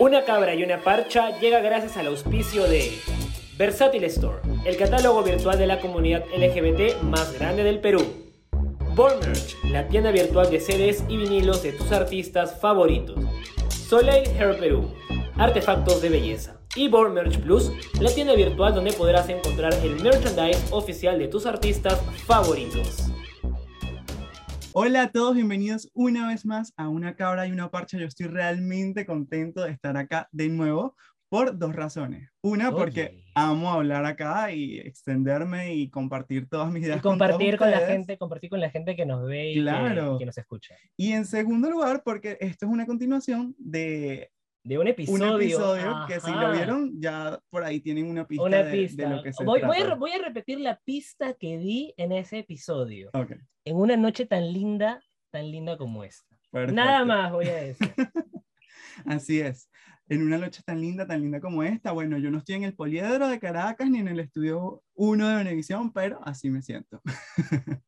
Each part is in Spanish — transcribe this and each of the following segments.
Una cabra y una parcha llega gracias al auspicio de Versatile Store, el catálogo virtual de la comunidad LGBT más grande del Perú. Merch, la tienda virtual de CDs y vinilos de tus artistas favoritos. Soleil Hair Perú, artefactos de belleza. Y Merch Plus, la tienda virtual donde podrás encontrar el merchandise oficial de tus artistas favoritos. Hola a todos, bienvenidos una vez más a Una Cabra y una Parcha. Yo estoy realmente contento de estar acá de nuevo por dos razones. Una, porque amo hablar acá y extenderme y compartir todas mis ideas. Y compartir con, la gente, compartir con la gente que nos ve y que, nos escucha. Y en segundo lugar, porque esto es una continuación de de un episodio. Un episodio que si lo vieron, ya por ahí tienen una pista, De, lo que se voy, trata. Voy a, repetir la pista que di en ese episodio. En una noche tan linda, tan linda como esta. Nada más voy a decir. Así es. En una noche tan linda, tan linda como esta, bueno, yo no estoy en el poliedro de Caracas ni en el estudio 1 de Venevisión, pero así me siento.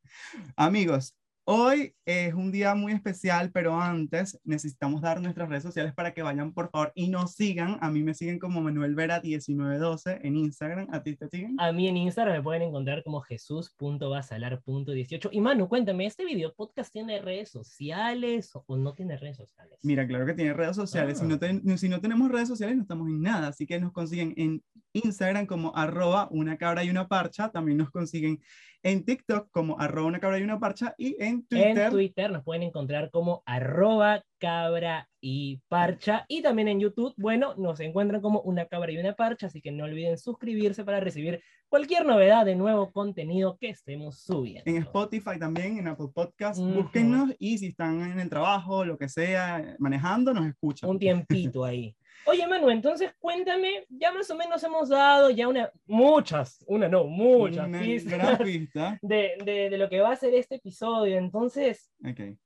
Amigos, Hoy es un día muy especial, pero antes necesitamos dar nuestras redes sociales para que vayan, por favor, y nos sigan. A mí me siguen como Manuel Vera 1912 en Instagram. ¿A ti te siguen? A mí en Instagram me pueden encontrar como jesús.basalar.18. Y Manu, cuéntame, ¿este video podcast tiene redes sociales o no tiene redes sociales? Mira, claro que tiene redes sociales. Si, no ah. si no tenemos redes sociales, no estamos en nada. Así que nos consiguen en Instagram como arroba una cabra y una parcha. También nos consiguen en TikTok como arroba una cabra y una parcha y en Twitter. En Twitter nos pueden encontrar como arroba cabra y parcha y también en YouTube, bueno, nos encuentran como una cabra y una parcha, así que no olviden suscribirse para recibir cualquier novedad de nuevo contenido que estemos subiendo. En Spotify también, en Apple Podcast, búsquennos y si están en el trabajo, lo que sea, manejando, nos escuchan. Un tiempito ahí. Oye, Manu, entonces cuéntame, ya más o menos hemos dado ya una, muchas, una no, muchas pistas pista. De, de, de, lo que va a ser este episodio. Entonces, okay.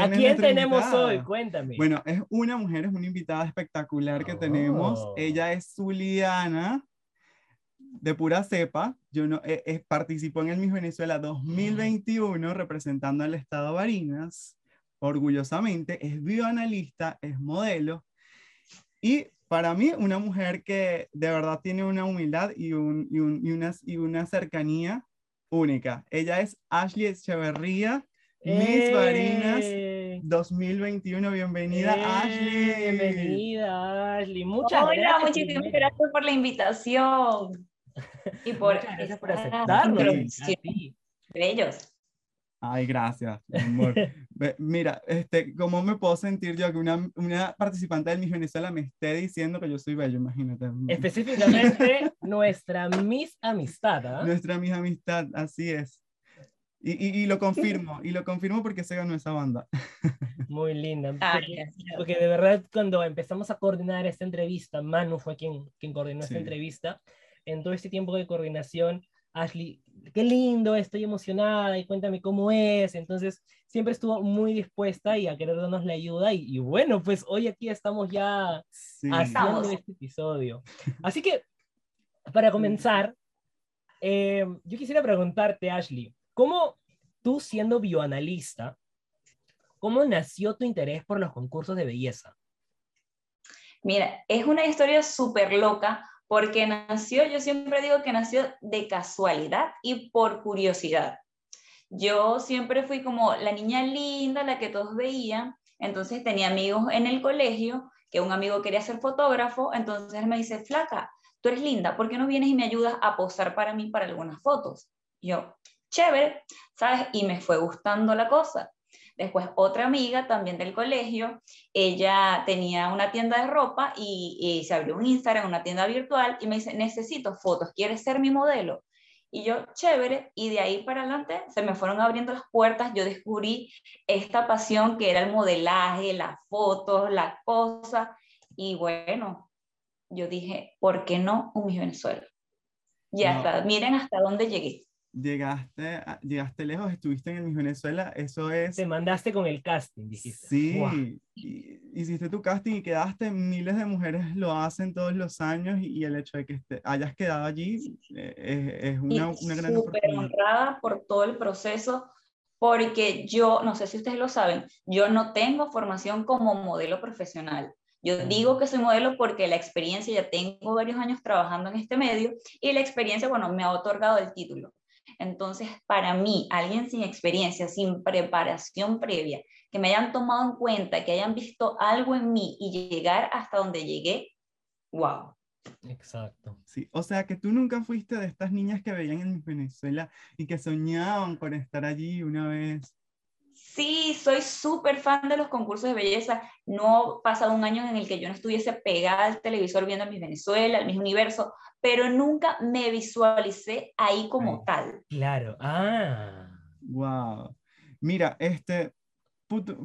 ¿a quién tenemos hoy? Cuéntame. Bueno, es una mujer, es una invitada espectacular que tenemos. Oh. Ella es Zuliana, de pura cepa. Yo no, eh, participó en el Miss Venezuela 2021 representando al estado de Barinas orgullosamente, es bioanalista, es modelo y para mí una mujer que de verdad tiene una humildad y, un, y, un, y, una, y una cercanía única. Ella es Ashley Echeverría, Miss Barinas 2021. Bienvenida, Ashley. Bienvenida, Ashley. Muchas Hola, gracias. muchísimas gracias por la invitación. Y por, Muchas gracias por aceptarnos. Bellos. Ay, gracias, amor. Mira, este, ¿cómo me puedo sentir yo que una, una, participante del Miss Venezuela me esté diciendo que yo soy bello? Imagínate. Específicamente, nuestra Miss Amistad. ¿ah? Nuestra Miss Amistad, así es. Y, y, y, lo confirmo, y lo confirmo porque se ganó esa banda. Muy linda. Porque, de verdad, cuando empezamos a coordinar esta entrevista, Manu fue quien, quien coordinó esta entrevista. En todo este tiempo de coordinación, Ashley, qué lindo, estoy emocionada y cuéntame cómo es. Entonces, siempre estuvo muy dispuesta y a querer darnos la ayuda. Y, bueno, pues hoy aquí estamos ya haciendo este episodio. Así que, para comenzar, eh, yo quisiera preguntarte, Ashley, ¿cómo tú siendo bioanalista, cómo nació tu interés por los concursos de belleza? Mira, es una historia súper loca porque nació, yo siempre digo que nació de casualidad y por curiosidad. Yo siempre fui como la niña linda, la que todos veían, entonces tenía amigos en el colegio, que un amigo quería ser fotógrafo, entonces él me dice, flaca, tú eres linda, ¿por qué no vienes y me ayudas a posar para mí para algunas fotos? yo, chévere, ¿sabes? Y me fue gustando la cosa. Después otra amiga también del colegio, ella tenía una tienda de ropa y, se abrió un Instagram, una tienda virtual y me dice, necesito fotos, ¿quieres ser mi modelo? Y yo, chévere, y de ahí para adelante se me fueron abriendo las puertas, yo descubrí esta pasión que era el modelaje, las fotos, las cosas, y bueno, yo dije, ¿por qué no un Miss Venezuela? Y hasta, miren hasta dónde llegué llegaste, llegaste lejos, estuviste en el Miss Venezuela, eso es... Te mandaste con el casting, dijiste. Sí, hiciste tu casting y quedaste, miles de mujeres lo hacen todos los años y, el hecho de que hayas quedado allí eh, es, una, una, gran súper honrada por todo el proceso, porque yo, no sé si ustedes lo saben, yo no tengo formación como modelo profesional. Yo digo que soy modelo porque la experiencia, ya tengo varios años trabajando en este medio y la experiencia, bueno, me ha otorgado el título. Entonces, para mí, alguien sin experiencia, sin preparación previa, que me hayan tomado en cuenta, que hayan visto algo en mí y llegar hasta donde llegué, wow. Exacto. Sí, o sea que tú nunca fuiste de estas niñas que veían en Venezuela y que soñaban con estar allí una vez. Sí, soy súper fan de los concursos de belleza. No ha pasado un año en el que yo no estuviese pegada al televisor viendo mi Venezuela, el mismo universo, pero nunca me visualicé ahí como tal. Claro, ah. Wow. Mira, este,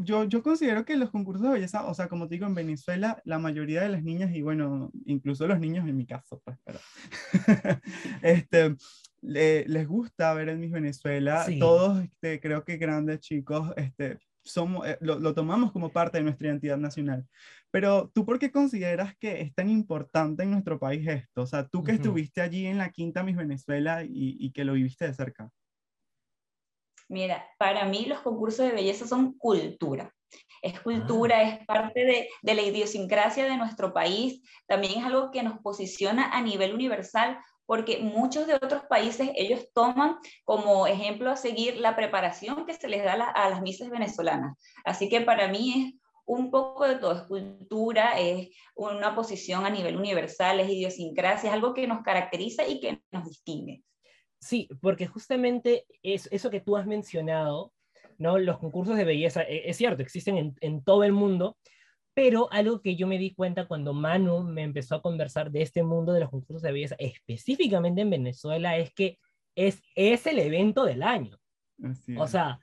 yo, yo considero que los concursos de belleza, o sea, como te digo, en Venezuela, la mayoría de las niñas, y bueno, incluso los niños en mi caso, pues, pero, este, les gusta ver en Miss Venezuela. Todos, este, creo que grandes chicos, este, somos, eh, lo, lo, tomamos como parte de nuestra identidad nacional. Pero tú, ¿por qué consideras que es tan importante en nuestro país esto? O sea, tú que estuviste allí en la quinta Miss Venezuela y, y que lo viviste de cerca. Mira, para mí los concursos de belleza son cultura. Es cultura, ah. es parte de, de, la idiosincrasia de nuestro país, también es algo que nos posiciona a nivel universal, porque muchos de otros países ellos toman como ejemplo a seguir la preparación que se les da a, las misas venezolanas. Así que para mí es un poco de todo, es cultura, es una posición a nivel universal, es idiosincrasia, es algo que nos caracteriza y que nos distingue. Sí, porque justamente es, eso que tú has mencionado, ¿no? Los concursos de belleza, e, es cierto, existen en, todo el mundo, pero algo que yo me di cuenta cuando Manu me empezó a conversar de este mundo de los concursos de belleza, específicamente en Venezuela, es que es, es el evento del año. o sea,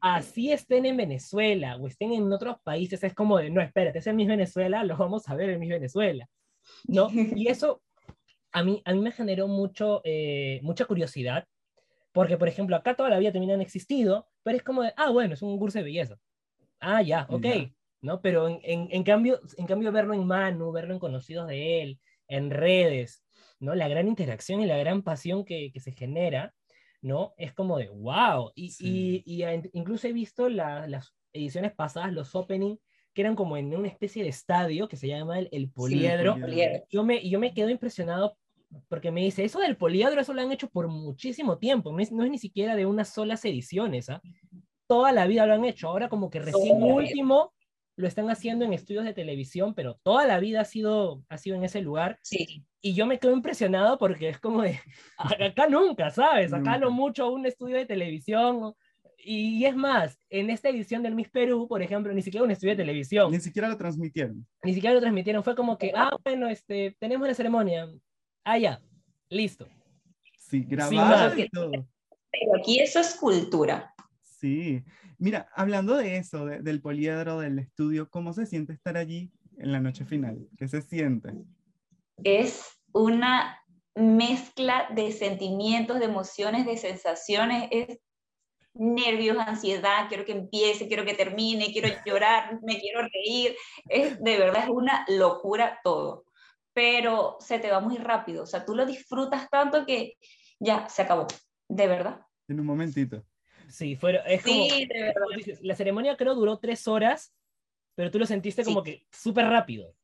así estén en Venezuela o estén en otros países, es como de, no, espérate, es en Miss Venezuela, lo vamos a ver en Miss Venezuela. ¿no? Y eso a mí, a mí me generó mucho, eh, mucha curiosidad, porque, por ejemplo, acá toda la vida también han existido, pero es como de, ah, bueno, es un curso de belleza. Ah, ya, ok, ¿no? Pero en, en, cambio, en cambio, verlo en Manu, verlo en conocidos de él, en redes, ¿no? La gran interacción y la gran pasión que, que se genera, ¿no? Es como de, wow. Y, y, y incluso he visto las ediciones pasadas, los opening, que eran como en una especie de estadio que se llama el, el poliedro. Yo, me, yo me quedo impresionado porque me dice, eso del poliedro, eso lo han hecho por muchísimo tiempo, no es, ni siquiera de unas solas ediciones, ¿ah? Toda la vida lo han hecho, ahora como que recién último lo están haciendo en estudios de televisión, pero toda la vida ha sido, ha sido en ese lugar. Sí. Y yo me quedo impresionado porque es como de, acá nunca, ¿sabes? Acá lo mucho un estudio de televisión y es más, en esta edición del Miss Perú, por ejemplo, ni siquiera un estudio de televisión. Ni siquiera lo transmitieron. Ni siquiera lo transmitieron. Fue como que, ah, bueno, este, tenemos la ceremonia. Ah, ya, listo. Sí, grabado Pero aquí eso es cultura. Sí. Mira, hablando de eso, del poliedro, del estudio, ¿cómo se siente estar allí en la noche final? ¿Qué se siente? Es una mezcla de sentimientos, de emociones, de sensaciones. Es nervios, ansiedad, quiero que empiece, quiero que termine, quiero llorar, me quiero reír. Es, de verdad es una locura todo, pero se te va muy rápido, o sea, tú lo disfrutas tanto que ya se acabó, de verdad. En un momentito. Sí, fue, es como, la ceremonia creo duró tres horas, pero tú lo sentiste como que súper rápido.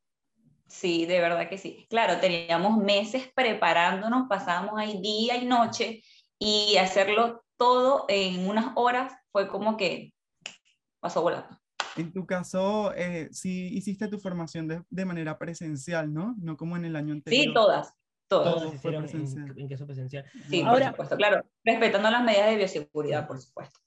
Sí, de verdad que sí. Claro, teníamos meses preparándonos, pasábamos ahí día y noche y hacerlo todo en unas horas fue como que pasó volando. En tu caso, eh, sí hiciste tu formación de, de, manera presencial, ¿no? No como en el año anterior. Sí, todas. Todas. Todas hicieron. En, en presencial. Sí, Ahora, por supuesto, claro. Respetando las medidas de bioseguridad, por supuesto.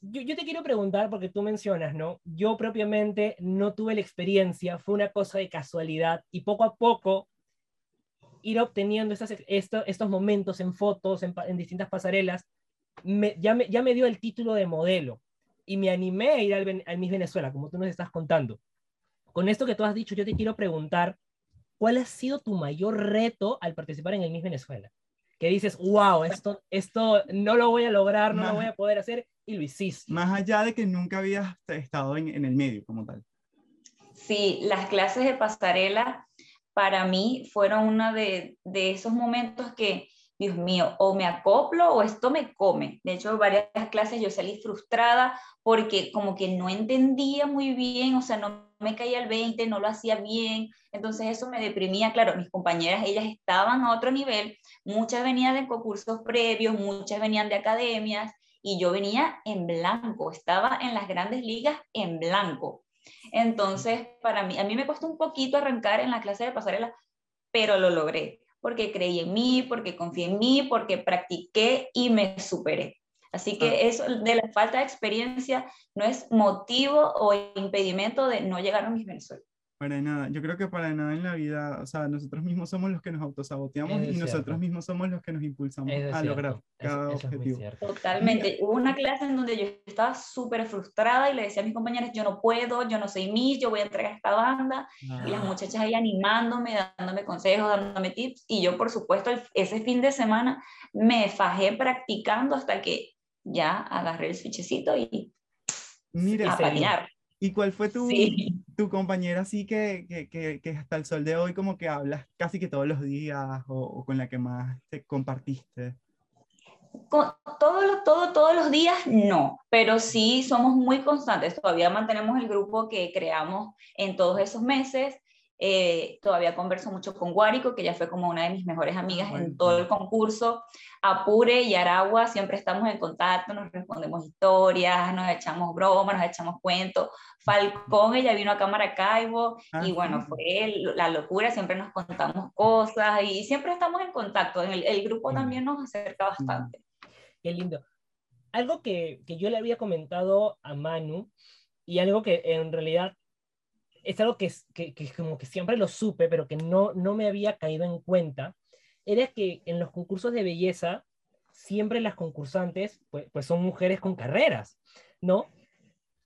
Yo, yo, te quiero preguntar, porque tú mencionas, ¿no? Yo propiamente no tuve la experiencia, fue una cosa de casualidad y poco a poco ir obteniendo estas, esto, estos momentos en fotos, en, en distintas pasarelas, me, ya, me, ya me dio el título de modelo y me animé a ir al, al Miss Venezuela, como tú nos estás contando. Con esto que tú has dicho, yo te quiero preguntar, ¿cuál ha sido tu mayor reto al participar en el Miss Venezuela? Que dices, wow, esto, esto no lo voy a lograr, no lo voy a poder hacer, y lo hiciste. Más allá de que nunca habías estado en, en el medio como tal. Sí, las clases de pasarela para mí fueron uno de, de esos momentos que Dios mío, o me acoplo o esto me come. De hecho, varias clases yo salí frustrada porque como que no entendía muy bien, o sea, no me caía el 20, no lo hacía bien, entonces eso me deprimía, claro, mis compañeras, ellas estaban a otro nivel, muchas venían de concursos previos, muchas venían de academias, y yo venía en blanco, estaba en las grandes ligas en blanco. Entonces, para mí, a mí me costó un poquito arrancar en la clase de pasarela, pero lo logré, porque creí en mí, porque confié en mí, porque practiqué y me superé. Así que ah. eso de la falta de experiencia no es motivo o impedimento de no llegar a mis Venezuela. Para nada, yo creo que para nada en la vida, o sea, nosotros mismos somos los que nos autosaboteamos y nosotros mismos somos los que nos impulsamos a lograr cada objetivo. Totalmente. Hubo una clase en donde yo estaba súper frustrada y le decía a mis compañeros, yo no puedo, yo no soy Miss, yo voy a entregar esta banda. Y las ah. muchachas ahí animándome, dándome consejos, dándome tips. Y yo, por supuesto, ese fin de semana me fajé practicando hasta que ya agarré el switchecito y Mira, a patinar. ¿Y cuál fue tu, tu compañera así que, que, que, hasta el sol de hoy como que hablas casi que todos los días o, con la que más te compartiste? Con, todos, todo, todos los días no, pero sí somos muy constantes. Todavía mantenemos el grupo que creamos en todos esos meses. Eh, todavía converso mucho con Guárico, que ya fue como una de mis mejores amigas en todo el concurso. Apure y Aragua, siempre estamos en contacto, nos respondemos historias, nos echamos bromas, nos echamos cuentos. Falcón, ella vino a Cámara Caibo y bueno, fue la locura, siempre nos contamos cosas y siempre estamos en contacto. El, el grupo también nos acerca bastante. Qué lindo. Algo que, que yo le había comentado a Manu y algo que en realidad es algo que, que, como que siempre lo supe, pero que no, no me había caído en cuenta, era que en los concursos de belleza, siempre las concursantes, pues, pues son mujeres con carreras, ¿no?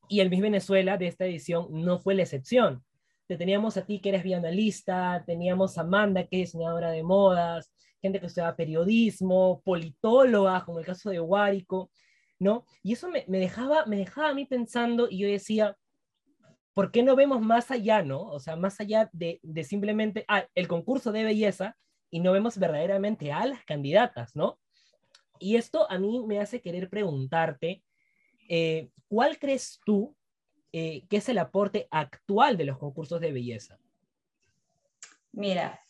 Y el Miss Venezuela de esta edición no fue la excepción. Te teníamos a ti que eres bienalista, teníamos a Amanda que es diseñadora de modas, gente que estudia periodismo, politóloga, como el caso de Guárico, ¿no? Y eso me, me, dejaba, me dejaba a mí pensando y yo decía, ¿por qué no vemos más allá, no? O sea, más allá de, simplemente, ah, el concurso de belleza y no vemos verdaderamente a las candidatas, ¿no? Y esto a mí me hace querer preguntarte, eh, ¿cuál crees tú eh, que es el aporte actual de los concursos de belleza? Mira,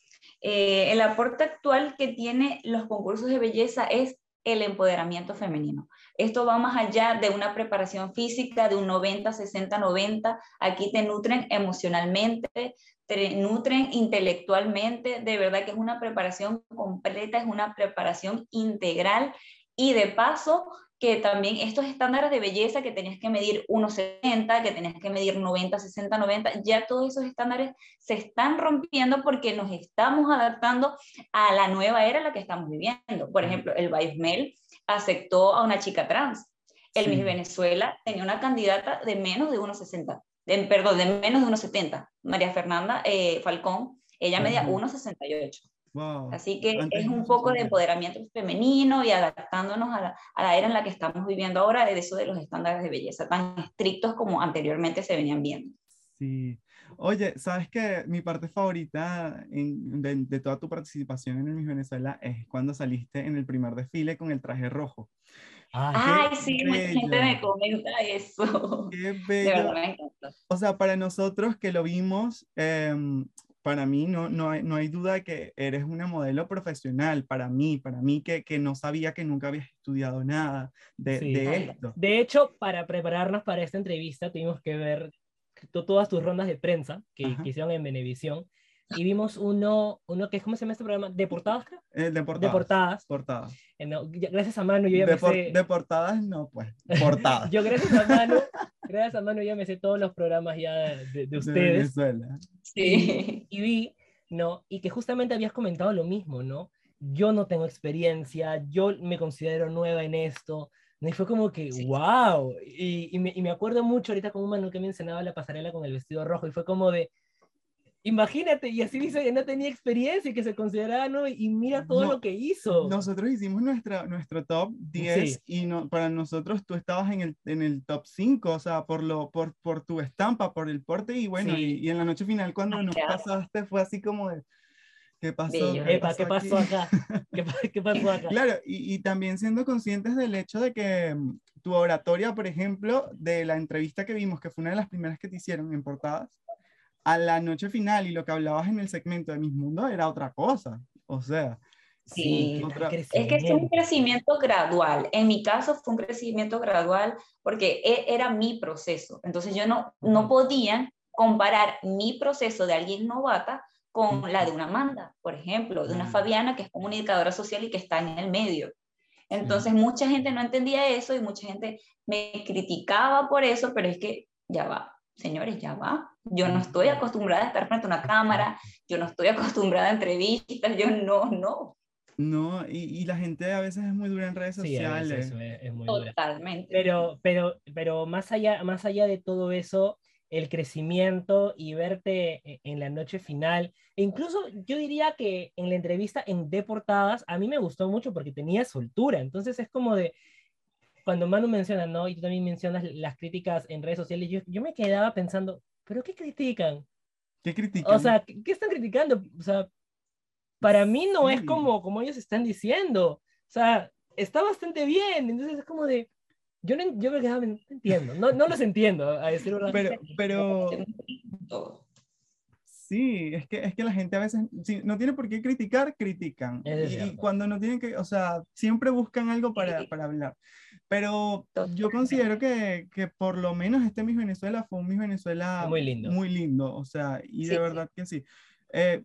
eh, el aporte actual que tiene los concursos de belleza es el empoderamiento femenino. Esto va más allá de una preparación física de un 90, 60, 90. Aquí te nutren emocionalmente, te nutren intelectualmente. De verdad que es una preparación completa, es una preparación integral y de paso que también estos estándares de belleza que tenías que medir 1,70, que tenías que medir 90, 60, 90, ya todos esos estándares se están rompiendo porque nos estamos adaptando a la nueva era en la que estamos viviendo. Por ejemplo, el Baismel aceptó a una chica trans. El Miss Venezuela tenía una candidata de menos de 1,60, de, perdón, de menos de 1,70. María Fernanda eh, Falcón, ella medía 1,68. Así que es un poco de empoderamiento femenino y adaptándonos a la, a la, era en la que estamos viviendo ahora, de eso de los estándares de belleza tan estrictos como anteriormente se venían viendo. Sí. Oye, ¿sabes qué? Mi parte favorita en, de, de, toda tu participación en el Miss Venezuela es cuando saliste en el primer desfile con el traje rojo. Ay, sí, mucha gente me comenta eso. Qué bello. De verdad me encanta. O sea, para nosotros que lo vimos, eh, para mí no, no, hay, no hay duda que eres una modelo profesional, para mí, para mí que, que no sabía que nunca habías estudiado nada de, de esto. De hecho, para prepararnos para esta entrevista tuvimos que ver todas tus rondas de prensa que, que hicieron en Venevisión y vimos uno, uno que, ¿cómo se llama este programa? ¿De portadas? Eh, de portadas. De portadas. portadas. Eh, gracias a Manu yo ya de me sé... De portadas no, pues, portadas. yo gracias a Manu, gracias a Manu ya me sé todos los programas ya de, de ustedes. De Venezuela. Sí. Y, vi, ¿no? Y que justamente habías comentado lo mismo, ¿no? Yo no tengo experiencia, yo me considero nueva en esto, y fue como que, wow. Y, y, me, y, me, acuerdo mucho ahorita con un Manu que mencionaba la pasarela con el vestido rojo, y fue como de, Imagínate, y así dice que no tenía experiencia y que se consideraba no, y mira todo lo que hizo. Nosotros hicimos nuestra, nuestro top 10 y no, para nosotros tú estabas en el, en el top 5, o sea, por, lo, por, por tu estampa, por el porte y bueno, y, y, en la noche final cuando nos pasaste fue así como de, ¿Qué pasó? ¿Qué, pasó, acá? ¿Qué, pasó acá? Claro, y, y, también siendo conscientes del hecho de que mm, tu oratoria, por ejemplo, de la entrevista que vimos, que fue una de las primeras que te hicieron en portadas, a la noche final y lo que hablabas en el segmento de Mis Mundo era otra cosa. O sea, Sí, es que es un crecimiento gradual. En mi caso fue un crecimiento gradual porque e, era mi proceso. Entonces yo no, no podía comparar mi proceso de alguien novata con la de una Amanda, por ejemplo, de una Fabiana que es comunicadora social y que está en el medio. Entonces mucha gente no entendía eso y mucha gente me criticaba por eso, pero es que ya va, señores, ya va. Yo no estoy acostumbrada a estar frente a una cámara, yo no estoy acostumbrada a entrevistas, yo no, no. No, y, la gente a veces es muy dura en redes sociales. es, muy Totalmente. Pero, pero, pero más, allá, más allá de todo eso, el crecimiento y verte e, en la noche final, e incluso yo diría que en la entrevista en Deportadas, a mí me gustó mucho porque tenía soltura, entonces es como de, cuando Manu menciona, ¿no? Y tú también mencionas las críticas en redes sociales, yo, yo me quedaba pensando, ¿pero qué critican? ¿Qué critican? O sea, ¿qué, qué están criticando? O sea, para mí no es como, como ellos están diciendo. O sea, está bastante bien. Entonces es como de, yo, no, yo me quedaba, no entiendo, no, no los entiendo, a decir verdad. Pero, pero, sí, es que, es que la gente a veces, si no tiene por qué criticar, critican. y, cuando no tienen que, o sea, siempre buscan algo para, para hablar. Pero yo considero que, que, por lo menos este Miss Venezuela fue un Miss Venezuela muy lindo. Muy lindo, o sea, y de verdad que sí. Eh,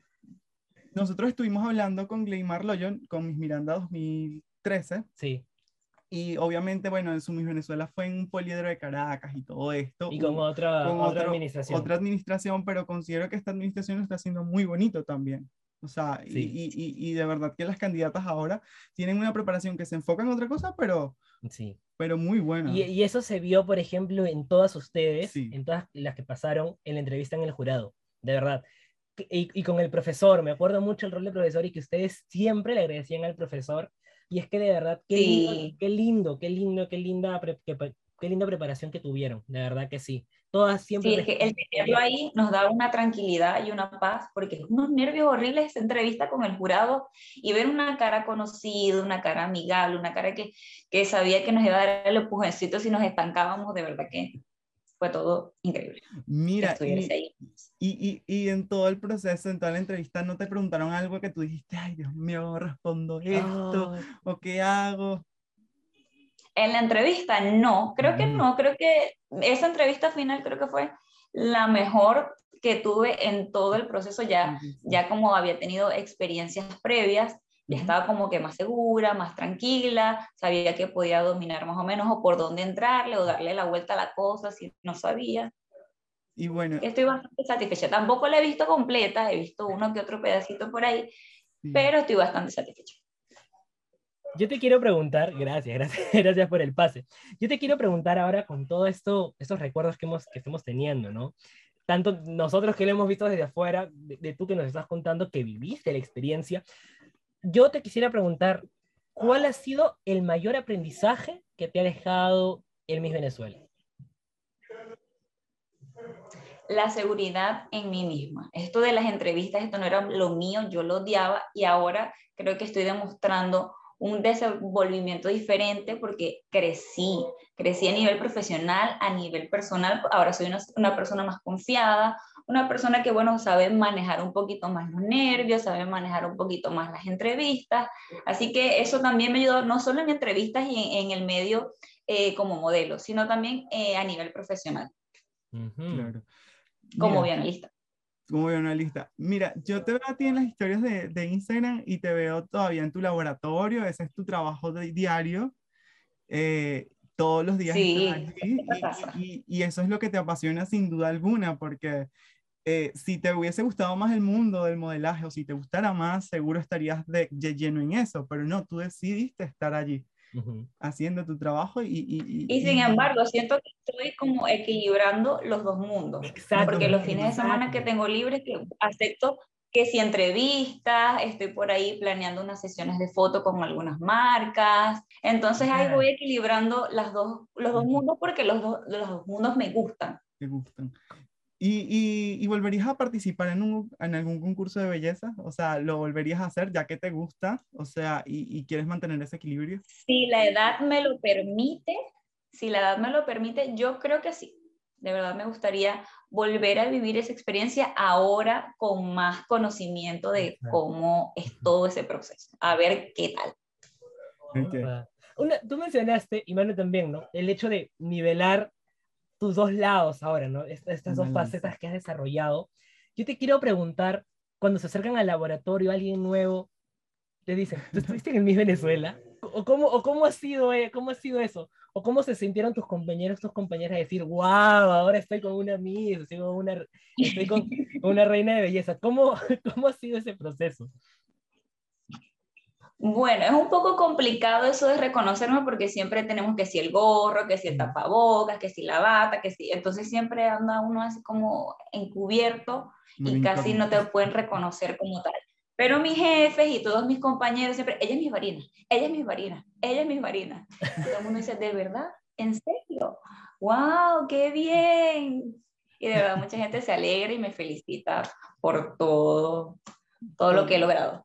nosotros estuvimos hablando con Gleymar Loyon, con Miss Miranda 2013. Sí. Y obviamente, bueno, en su Miss Venezuela fue en un poliedro de Caracas y todo esto. Y con otra, otra administración. Otra administración, pero considero que esta administración lo está haciendo muy bonito también. O sea, y, y, y, de verdad que las candidatas ahora tienen una preparación que se enfoca en otra cosa, pero, sí. pero muy buena. Y, eso se vio, por ejemplo, en todas ustedes, en todas las que pasaron en la entrevista en el jurado. De verdad y, con el profesor, me acuerdo mucho el rol de profesor y que ustedes siempre le agradecían al profesor. Y es que de verdad, qué, lindo, qué lindo, qué lindo, qué linda, qué, linda preparación que tuvieron, de verdad que sí. Todas siempre. Sí, es que el tenerlo ahí nos da una tranquilidad y una paz, porque unos nervios horribles esa entrevista con el jurado y ver una cara conocida, una cara amigable, una cara que, que sabía que nos iba a dar el empujoncito si nos estancábamos, de verdad que fue todo increíble. Mira, y, y, en todo el proceso, en toda la entrevista, ¿no te preguntaron algo que tú dijiste, ay Dios mío, respondo esto, o qué hago? En la entrevista, no, creo que no, creo que esa entrevista final creo que fue la mejor que tuve en todo el proceso, ya, ya como había tenido experiencias previas, ya estaba como que más segura, más tranquila, sabía que podía dominar más o menos o por dónde entrarle o darle la vuelta a la cosa si no sabía. Y bueno. Estoy bastante satisfecha. Tampoco la he visto completa, he visto uno que otro pedacito por ahí, pero estoy bastante satisfecha. Yo te quiero preguntar, gracias, gracias, gracias por el pase. Yo te quiero preguntar ahora con todo esto, estos recuerdos que, hemos, que estamos teniendo, ¿no? Tanto nosotros que lo hemos visto desde afuera, de, de tú que nos estás contando que viviste la experiencia, yo te quisiera preguntar, ¿cuál ha sido el mayor aprendizaje que te ha dejado el Miss Venezuela? La seguridad en mí misma. Esto de las entrevistas, esto no era lo mío, yo lo odiaba y ahora creo que estoy demostrando un desenvolvimiento diferente porque crecí, crecí a nivel profesional, a nivel personal, ahora soy una, una persona más confiada, una persona que, bueno, sabe manejar un poquito más los nervios, sabe manejar un poquito más las entrevistas. Así que eso también me ayudó, no solo en entrevistas y en, el medio eh, como modelo, sino también eh, a nivel profesional. Como analista. Como analista. Mira, yo te veo a ti en las historias de, de Instagram y te veo todavía en tu laboratorio, ese es tu trabajo de, diario. Eh, todos los días sí, y, y, eso es lo que te apasiona sin duda alguna, porque eh, si te hubiese gustado más el mundo del modelaje o si te gustara más, seguro estarías de, lleno en eso, pero no, tú decidiste estar allí. Haciendo tu trabajo y, y, y, sin embargo siento que estoy como equilibrando los dos mundos Exacto. porque los fines de semana que tengo libres que acepto que si entrevistas, estoy por ahí planeando unas sesiones de foto con algunas marcas. Entonces ahí voy equilibrando las dos, los dos mundos porque los, dos los dos mundos me gustan. Me gustan. ¿Y, y, volverías a participar en, un, en, algún concurso de belleza? O sea, ¿lo volverías a hacer ya que te gusta? O sea, y, y, quieres mantener ese equilibrio? Si la edad me lo permite, si la edad me lo permite, yo creo que sí. De verdad me gustaría volver a vivir esa experiencia ahora con más conocimiento de cómo es todo ese proceso. A ver qué tal. Una, tú mencionaste, y Manu también, ¿no? El hecho de nivelar tus dos lados ahora, ¿no? Estas dos facetas que has desarrollado. Yo te quiero preguntar, cuando se acercan al laboratorio alguien nuevo, te dicen, ¿tú estuviste en el Miss Venezuela? ¿O cómo, o cómo, ha sido, eh, cómo ha sido eso? ¿O cómo se sintieron tus compañeros, tus compañeras a decir, wow, ahora estoy con una Miss, estoy con una, estoy con una reina de belleza? ¿Cómo, ¿Cómo ha sido ese proceso? Bueno, es un poco complicado eso de reconocerme porque siempre tenemos que si el gorro, que si el tapabocas, que si la bata, que si, entonces siempre anda uno así como encubierto y casi no te pueden reconocer como tal. Pero mis jefes y todos mis compañeros siempre, ella es mi varina, ella es mi varina, ella es mi varina. todo el mundo dice, ¿de verdad? ¿En serio? ¡Wow! ¡Qué bien! Y de verdad mucha gente se alegra y me felicita por todo, todo lo que he logrado.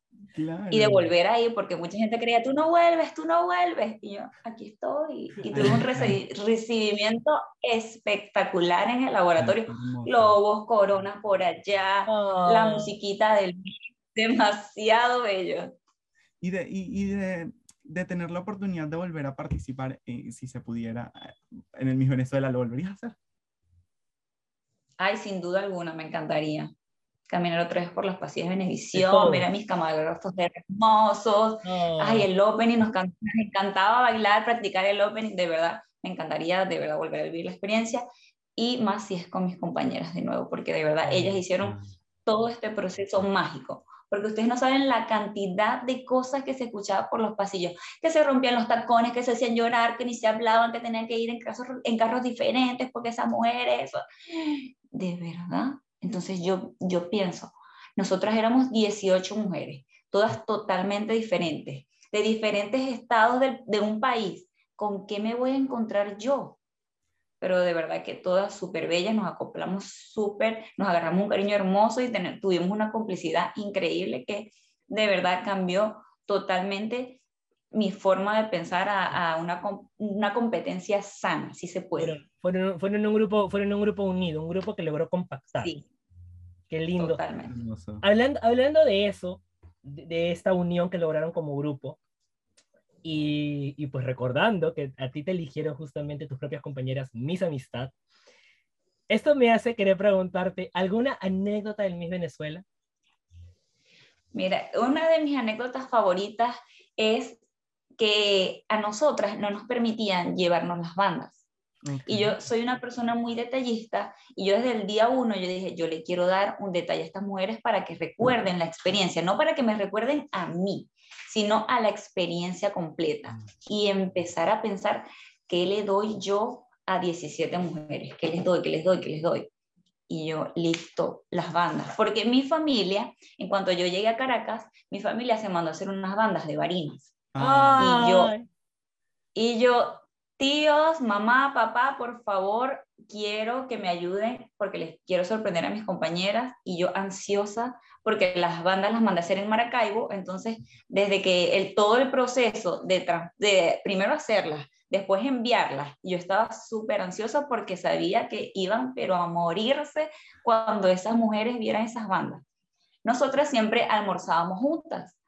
Y de volver ahí, porque mucha gente creía, tú no vuelves, tú no vuelves. Y yo, aquí estoy. Y tuve un recibimiento espectacular en el laboratorio. Globos, coronas por allá, la ah. musiquita del demasiado bello. Y de, y, de, de, tener la oportunidad de volver a participar, eh, si se pudiera, en el Miss Venezuela, ¿lo volverías a hacer? Ay, sin duda alguna, me encantaría caminar otra vez por los pasillos de Venevisión, ver a mis camarógrafos hermosos, ay, el opening, nos, encantaba bailar, practicar el opening, de verdad, me encantaría de verdad volver a vivir la experiencia, y más si es con mis compañeras de nuevo, porque de verdad ellas hicieron todo este proceso mágico, porque ustedes no saben la cantidad de cosas que se escuchaba por los pasillos, que se rompían los tacones, que se hacían llorar, que ni se hablaban, que tenían que ir en, en carros diferentes porque esas mujeres, de verdad, entonces yo, yo pienso, nosotras éramos 18 mujeres, todas totalmente diferentes, de diferentes estados de, un país. ¿Con qué me voy a encontrar yo? Pero de verdad que todas súper bellas, nos acoplamos súper, nos agarramos un cariño hermoso y tuvimos una complicidad increíble que de verdad cambió totalmente mi forma de pensar a, una, una, competencia sana, si se puede. Fueron, fueron, un grupo, fueron un grupo unido, un grupo que logró compactar. Sí. Qué lindo. Hablando, hablando de eso, de, esta unión que lograron como grupo, y, y, pues recordando que a ti te eligieron justamente tus propias compañeras, mis amistad, esto me hace querer preguntarte, ¿alguna anécdota del Miss Venezuela? Mira, una de mis anécdotas favoritas es que a nosotras no nos permitían llevarnos las bandas. Y yo soy una persona muy detallista y yo desde el día uno yo dije, yo le quiero dar un detalle a estas mujeres para que recuerden la experiencia, no para que me recuerden a mí, sino a la experiencia completa mm. y empezar a pensar qué le doy yo a 17 mujeres, qué les doy, qué les doy, qué les doy. Y yo, listo, las bandas. Porque mi familia, en cuanto yo llegué a Caracas, mi familia se mandó a hacer unas bandas de varinas. Y yo, y yo, tíos, mamá, papá, por favor, quiero que me ayuden porque les quiero sorprender a mis compañeras. Y yo ansiosa porque las bandas las mandé a hacer en Maracaibo, entonces desde que el, todo el proceso de, de primero hacerlas, después enviarlas, yo estaba súper ansiosa porque sabía que iban pero a morirse cuando esas mujeres vieran esas bandas. Nosotras siempre almorzábamos juntas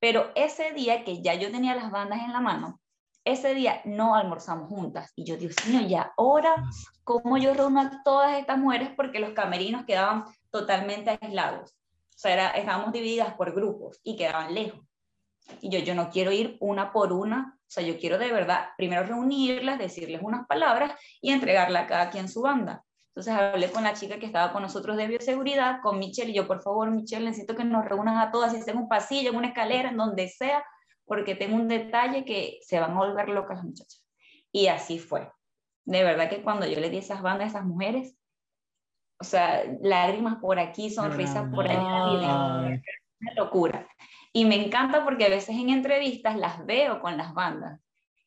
pero ese día que ya yo tenía las bandas en la mano, ese día no almorzamos juntas. Y yo, Dios mío, ya ahora, ¿cómo yo reúno a todas estas mujeres? Porque los camerinos quedaban totalmente aislados. O sea, era, estábamos divididas por grupos y quedaban lejos. Y yo, yo no quiero ir una por una. O sea, yo quiero de verdad primero reunirlas, decirles unas palabras y entregarla a cada quien su banda. Entonces hablé con la chica que estaba con nosotros de bioseguridad, con Michelle, y yo, por favor, Michelle, necesito que nos reúnan a todas, si sea en un pasillo, en una escalera, en donde sea, porque tengo un detalle que se van a volver locas las muchachas. Y así fue. De verdad que cuando yo le di esas bandas a esas mujeres, o sea, lágrimas por aquí, sonrisas por allá, una locura. Y me encanta porque a veces en entrevistas las veo con las bandas.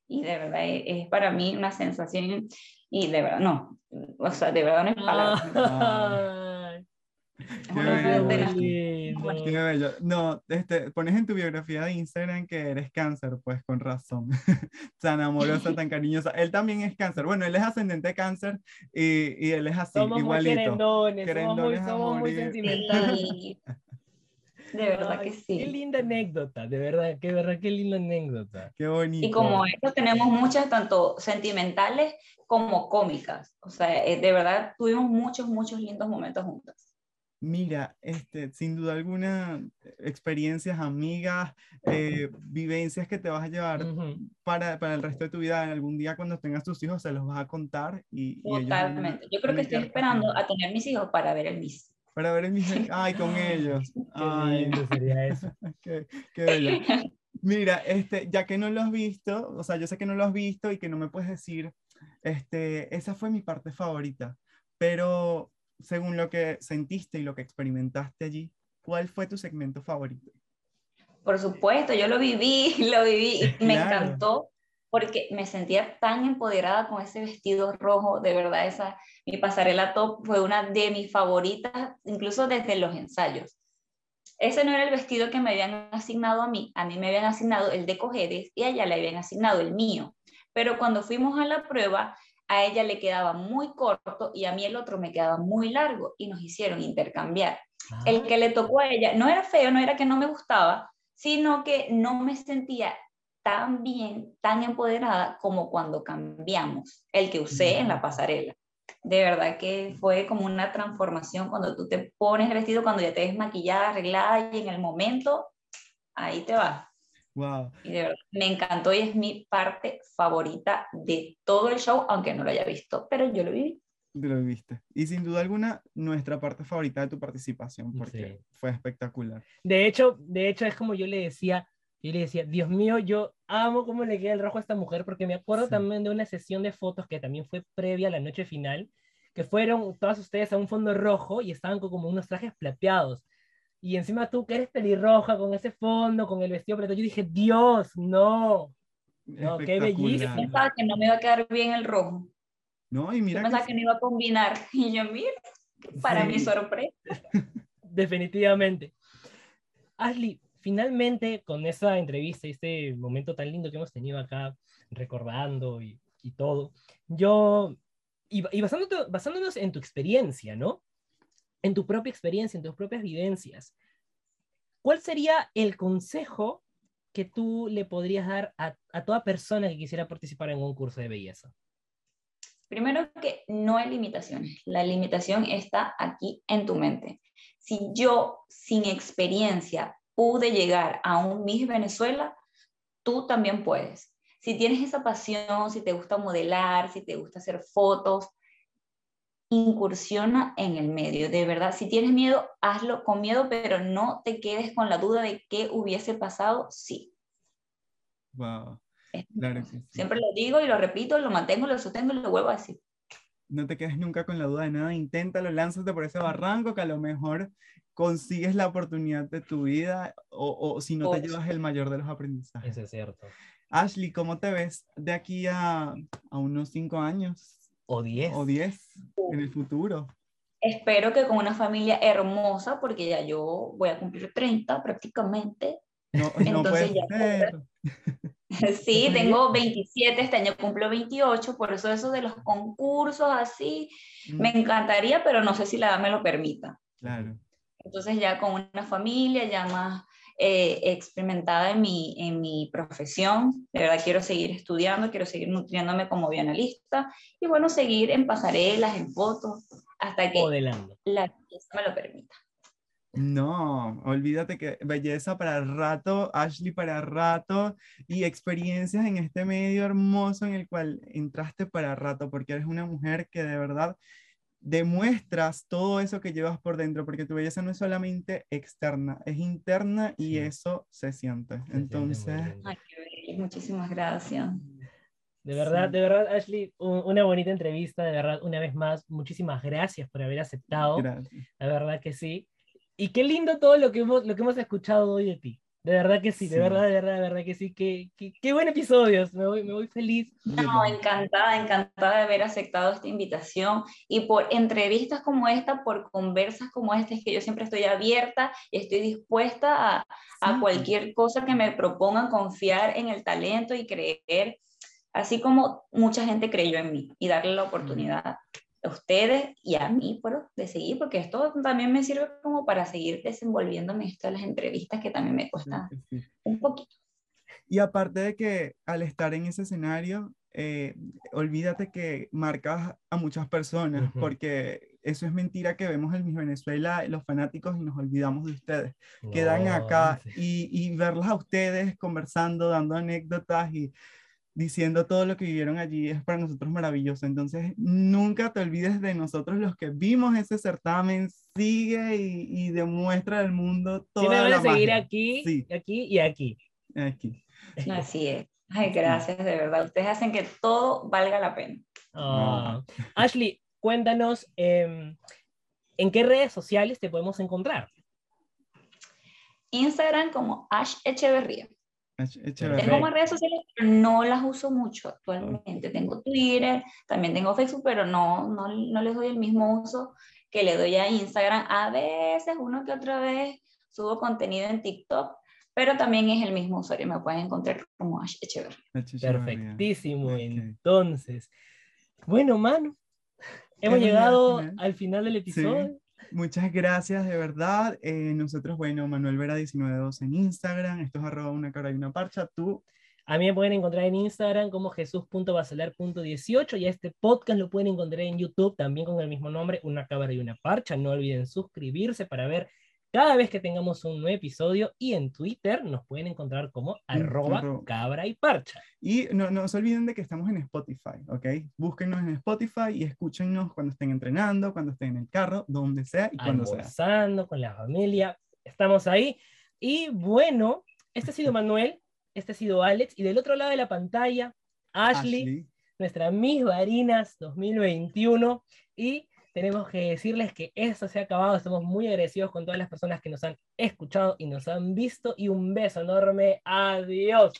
Y de verdad es, es para mí una sensación Y de verdad, no, o sea, de verdad no es palabra. Qué bello. No, este, pones en tu biografía de Instagram que eres cáncer, pues con razón. tan amorosa, tan cariñosa. Él también es cáncer. Bueno, él es ascendente cáncer y, y él es así, somos igualito. Muy querendones, somos muy, sentimentales. De verdad que sí. Qué linda anécdota, de verdad, qué verdad, qué linda anécdota. Qué bonito. Y como eso tenemos muchas, tanto sentimentales como cómicas. O sea, eh, de verdad tuvimos muchos, muchos lindos momentos juntos. Mira, este, sin duda alguna, experiencias, amigas, eh, vivencias que te vas a llevar para, para, el resto de tu vida. Algún día cuando tengas tus hijos se los vas a contar. Y, Totalmente. Yo creo que estoy esperando a tener mis hijos para ver el Miss. Para ver el Miss. Ay, con ellos. Ay, qué sería eso. qué, qué bello. Mira, este, ya que no lo has visto, o sea, yo sé que no lo has visto y que no me puedes decir, este, esa fue mi parte favorita, pero según lo que sentiste y lo que experimentaste allí, ¿cuál fue tu segmento favorito? Por supuesto, yo lo viví, lo viví y me encantó porque me sentía tan empoderada con ese vestido rojo, de verdad, esa, mi pasarela top fue una de mis favoritas, incluso desde los ensayos. Ese no era el vestido que me habían asignado a mí, a mí me habían asignado el de Cojedes y a ella le habían asignado el mío. Pero cuando fuimos a la prueba, a ella le quedaba muy corto y a mí el otro me quedaba muy largo y nos hicieron intercambiar. El ah. que le tocó a ella no era feo, no era que no me gustaba, sino que no me sentía tan bien, tan empoderada como cuando cambiamos el que usé en la pasarela. De verdad que fue como una transformación cuando tú te pones el vestido, cuando ya te ves maquillada, arreglada y en el momento, ahí te vas. Y de verdad, me encantó y es mi parte favorita de todo el show, aunque no lo haya visto, pero yo lo viví. Lo viviste. Y sin duda alguna, nuestra parte favorita de tu participación, porque fue espectacular. De hecho, de hecho, es como yo le decía, yo le decía, Dios mío, yo amo cómo le queda el rojo a esta mujer, porque me acuerdo también de una sesión de fotos que también fue previa a la noche final, que fueron todas ustedes a un fondo rojo y estaban con como unos trajes plateados. Y encima tú que eres pelirroja con ese fondo, con el vestido pero yo dije, Dios, no. No, qué bellísimo. Pensaba que no me iba a quedar bien el rojo. No, y mira. Yo pensaba que... no iba a combinar. Y yo, mira, para mi sorpresa. Definitivamente. Ashley, finalmente con esa entrevista y este momento tan lindo que hemos tenido acá, recordando y, y todo, yo, y, y basándonos en tu experiencia, ¿no? en tu propia experiencia, en tus propias vivencias, ¿cuál sería el consejo que tú le podrías dar a, toda persona que quisiera participar en un curso de belleza? Primero que no hay limitaciones. La limitación está aquí en tu mente. Si yo sin experiencia pude llegar a un Miss Venezuela, tú también puedes. Si tienes esa pasión, si te gusta modelar, si te gusta hacer fotos, incursiona en el medio. De verdad, si tienes miedo, hazlo con miedo, pero no te quedes con la duda de qué hubiese pasado, sí. Wow. Siempre lo digo y lo repito, lo mantengo, lo sostengo y lo vuelvo a decir. No te quedes nunca con la duda de nada, inténtalo, lánzate por ese barranco que a lo mejor consigues la oportunidad de tu vida o, o si no te llevas el mayor de los aprendizajes. Eso es cierto. Ashley, ¿cómo te ves de aquí a, a unos cinco años? O 10. O 10 en el futuro. Espero que con una familia hermosa, porque ya yo voy a cumplir 30 prácticamente. No, Entonces ya Sí, tengo 27, este año cumplo 28, por eso eso de los concursos así, me mm. encantaría, pero no sé si la edad me lo permita. Claro. Entonces ya con una familia ya más eh, experimentada en mi, en mi profesión. De verdad quiero seguir estudiando, quiero seguir nutriéndome como bioanalista y bueno, seguir en pasarelas, en fotos, hasta que la me lo permita. No, olvídate que belleza para rato, Ashley para rato y experiencias en este medio hermoso en el cual entraste para rato, porque eres una mujer que de verdad demuestras todo eso que llevas por dentro, porque tu belleza no es solamente externa, es interna y eso se siente. Entonces... Muchísimas gracias. De verdad, de verdad, Ashley, una bonita entrevista, de verdad, una vez más, muchísimas gracias por haber aceptado. La verdad que sí. Y qué lindo todo lo que hemos, lo que hemos escuchado hoy de ti. De verdad que sí, de verdad, de verdad, de verdad que sí. Qué, qué, qué buen episodio, me voy, me voy feliz. No, encantada, encantada de haber aceptado esta invitación y por entrevistas como esta, por conversas como esta, es que yo siempre estoy abierta y estoy dispuesta a, a cualquier cosa que me propongan, confiar en el talento y creer, así como mucha gente creyó en mí y darle la oportunidad a ustedes y a mí por, de seguir, porque esto también me sirve como para seguir desenvolviéndome esto de las entrevistas que también me cuesta un poquito. Y aparte de que al estar en ese escenario, eh, olvídate que marcas a muchas personas, porque eso es mentira que vemos en Miss Venezuela los fanáticos y nos olvidamos de ustedes. Quedan acá y, y verlos a ustedes conversando, dando anécdotas y diciendo todo lo que vivieron allí es para nosotros maravilloso. Entonces, nunca te olvides de nosotros los que vimos ese certamen. Sigue y, demuestra al mundo todo. Tiene que seguir aquí, aquí y aquí. Aquí. Así es. Ay, gracias, de verdad. Ustedes hacen que todo valga la pena. Ah. Ashley, cuéntanos, em, ¿en qué redes sociales te podemos encontrar? Instagram como Ash Echeverría. Tengo más redes sociales, pero no las uso mucho actualmente. Tengo Twitter, también tengo Facebook, pero no, no, no les doy el mismo uso que le doy a Instagram. A veces, uno que otra vez, subo contenido en TikTok, pero también es el mismo usuario. Me pueden encontrar como Ash Echeverry. Perfectísimo. Entonces, bueno, mano, hemos llegado al final del episodio. Muchas gracias, de verdad. Eh, nosotros, bueno, Manuel Vera 192 en Instagram, esto es arroba una cara y una parcha, tú. A mí me pueden encontrar en Instagram como jesús.bacelar.18 y a este podcast lo pueden encontrar en YouTube también con el mismo nombre, Una Cabra y una Parcha. No olviden suscribirse para ver cada vez que tengamos un nuevo episodio y en Twitter nos pueden encontrar como arroba cabra y parcha. Y no, no se olviden de que estamos en Spotify, ¿ok? Búsquenos en Spotify y escúchenos cuando estén entrenando, cuando estén en el carro, donde sea y cuando sea. con la familia, estamos ahí. Y bueno, este ha sido Manuel, este ha sido Alex y del otro lado de la pantalla, Ashley, nuestra Miss Varinas 2021 y tenemos que decirles que esto se ha acabado. Estamos muy agradecidos con todas las personas que nos han escuchado y nos han visto. Y un beso enorme. Adiós.